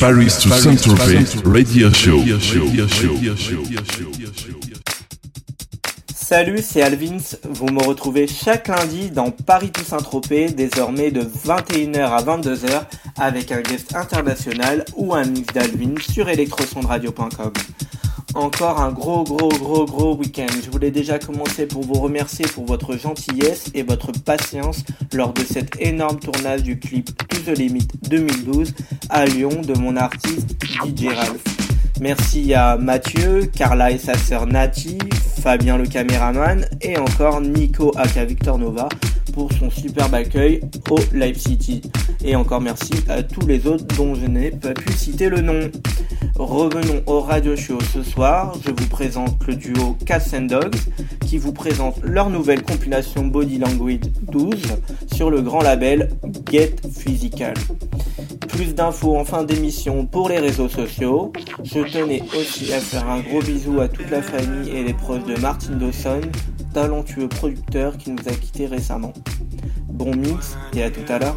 Paris to Saint-Tropez Radio Show. Salut, c'est Alvins. Vous me retrouvez chaque lundi dans Paris to Saint-Tropez, désormais de 21h à 22h, avec un guest international ou un mix d'Alvin sur electrosondradio.com. Encore un gros gros gros gros week-end. Je voulais déjà commencer pour vous remercier pour votre gentillesse et votre patience lors de cet énorme tournage du clip To The Limit 2012 à Lyon de mon artiste DJ Ralph. Merci à Mathieu, Carla et sa sœur Nati, Fabien le caméraman et encore Nico aka Victor Nova pour son superbe accueil au Live City. Et encore merci à tous les autres dont je n'ai pas pu citer le nom. Revenons au radio show ce soir. Je vous présente le duo Cats and Dogs qui vous présente leur nouvelle compilation Body Language 12 sur le grand label Get Physical. Plus d'infos en fin d'émission pour les réseaux sociaux. Je tenais aussi à faire un gros bisou à toute la famille et les proches de Martin Dawson, talentueux producteur qui nous a quittés récemment. Bon mix et à tout à l'heure.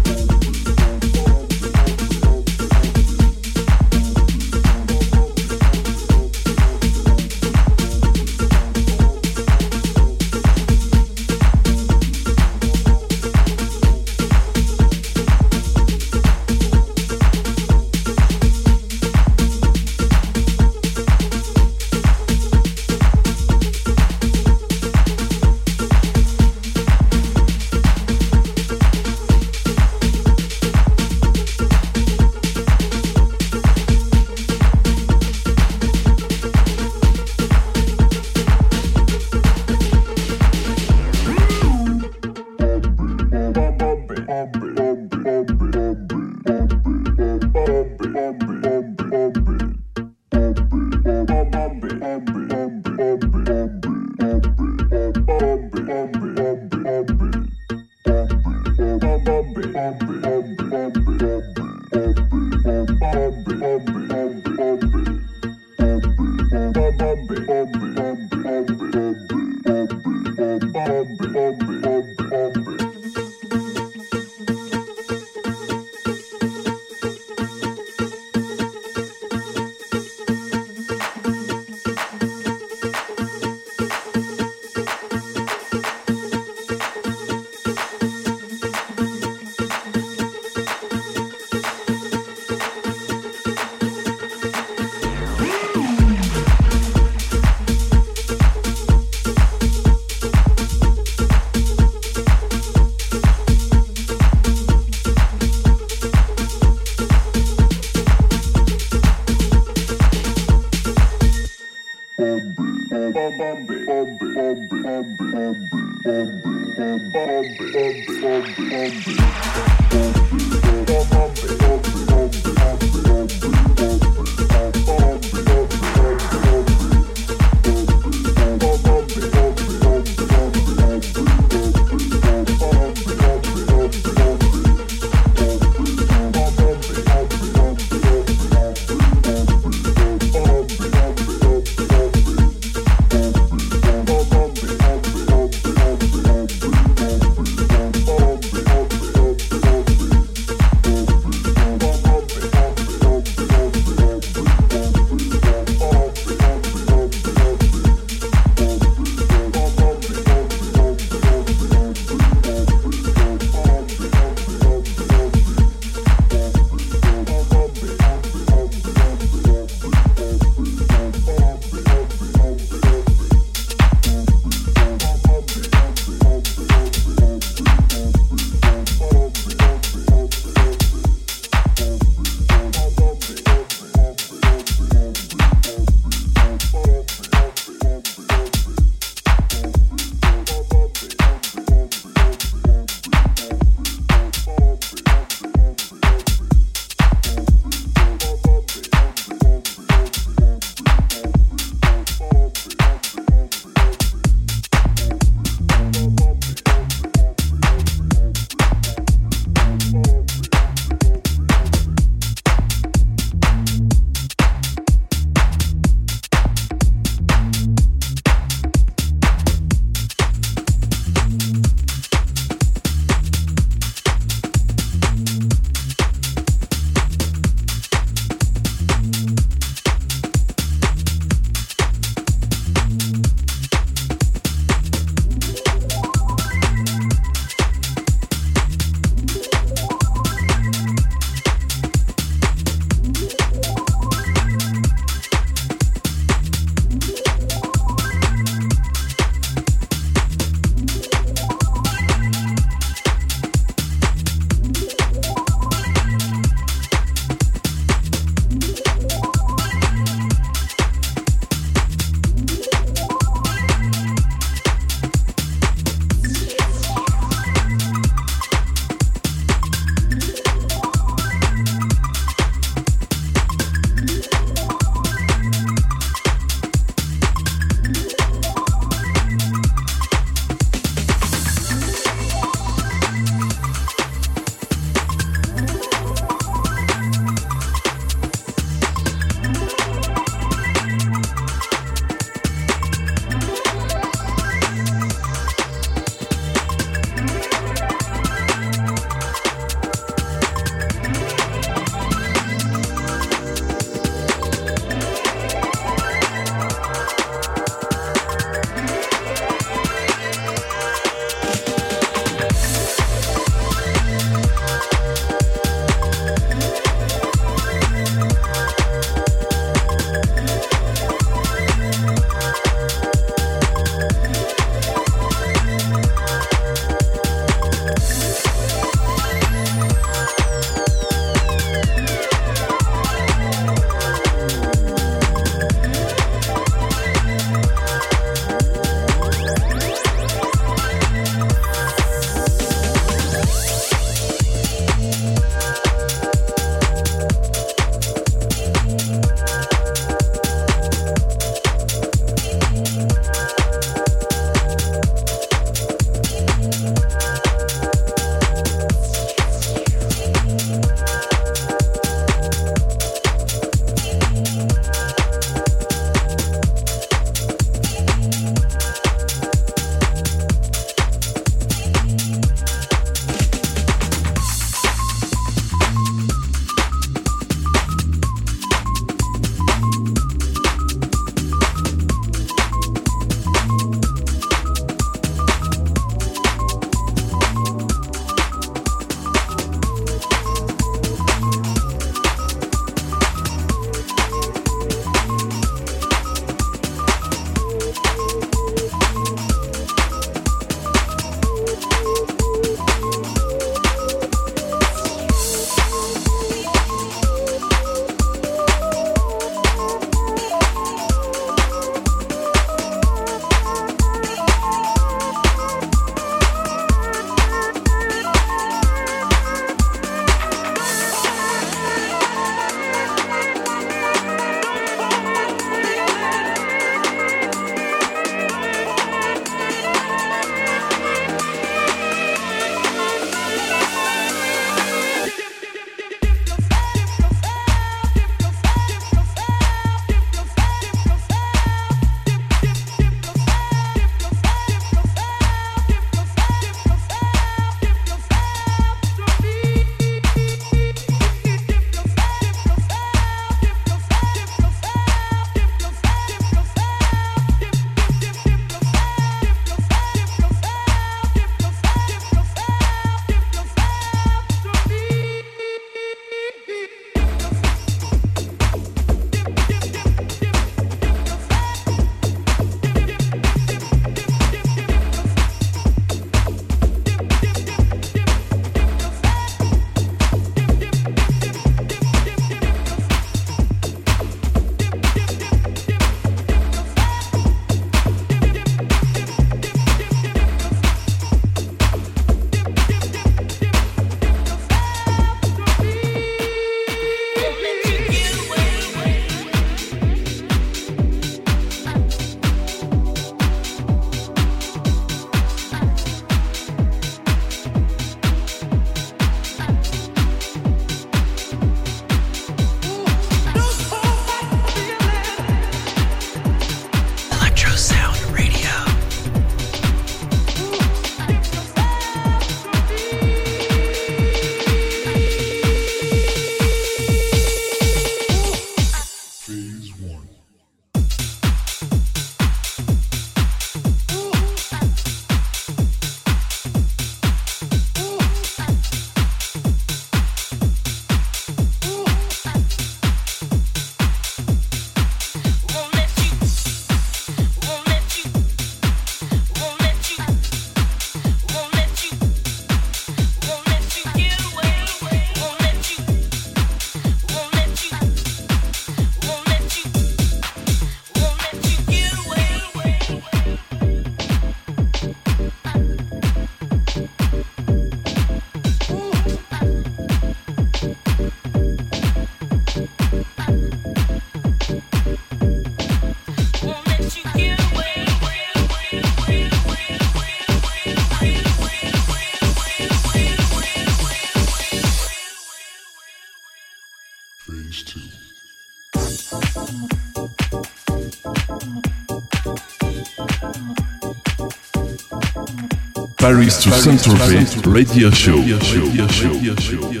Paris to Saint-Tropez Radio Show. Radio show. Radio show.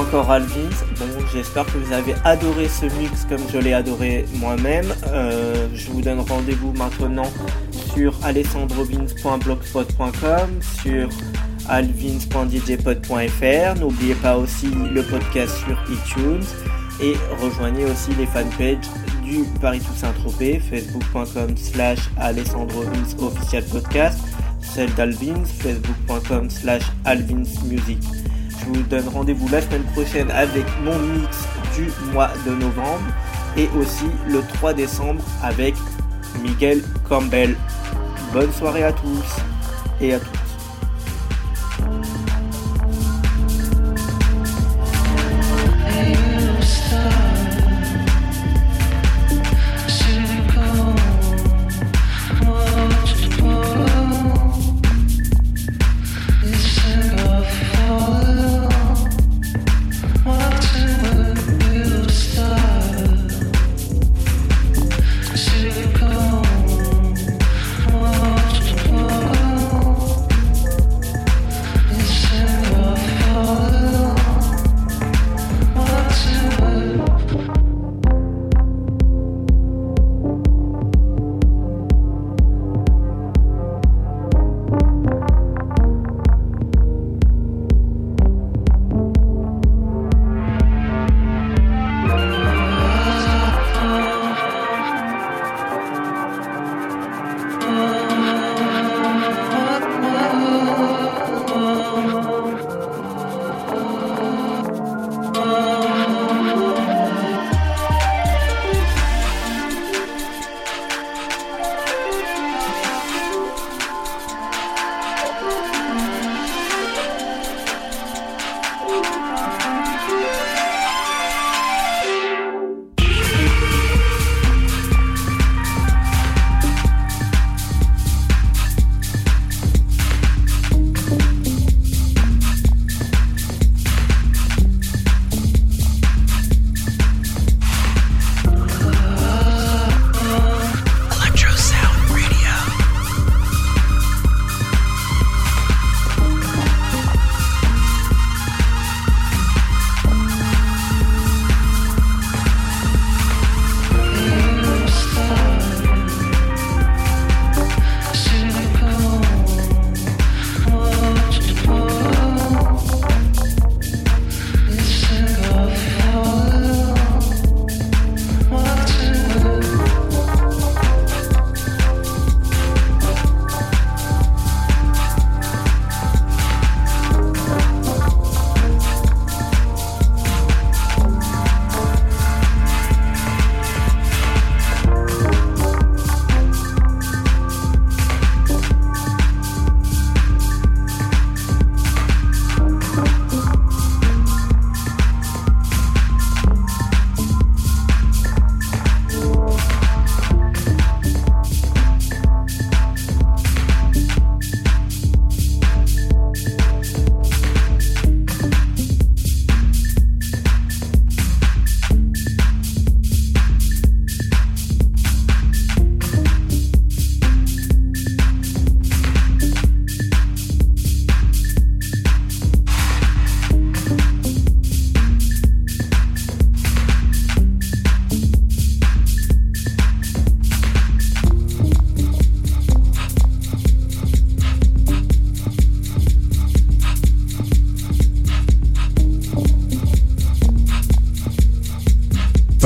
encore Alvin. Bon, j'espère que vous avez adoré ce mix comme je l'ai adoré moi-même. Euh, je vous donne rendez-vous maintenant sur alessandrovins.blogspot.com, sur alvins.djpod.fr. N'oubliez pas aussi le podcast sur iTunes et rejoignez aussi les fanpages du Paris Toussaint Tropez, facebook.com slash alessandrovins official podcast, celle d'Alvins, facebook.com slash alvinsmusic. Je vous donne rendez-vous la semaine prochaine avec mon mix du mois de novembre et aussi le 3 décembre avec Miguel Campbell. Bonne soirée à tous et à toutes.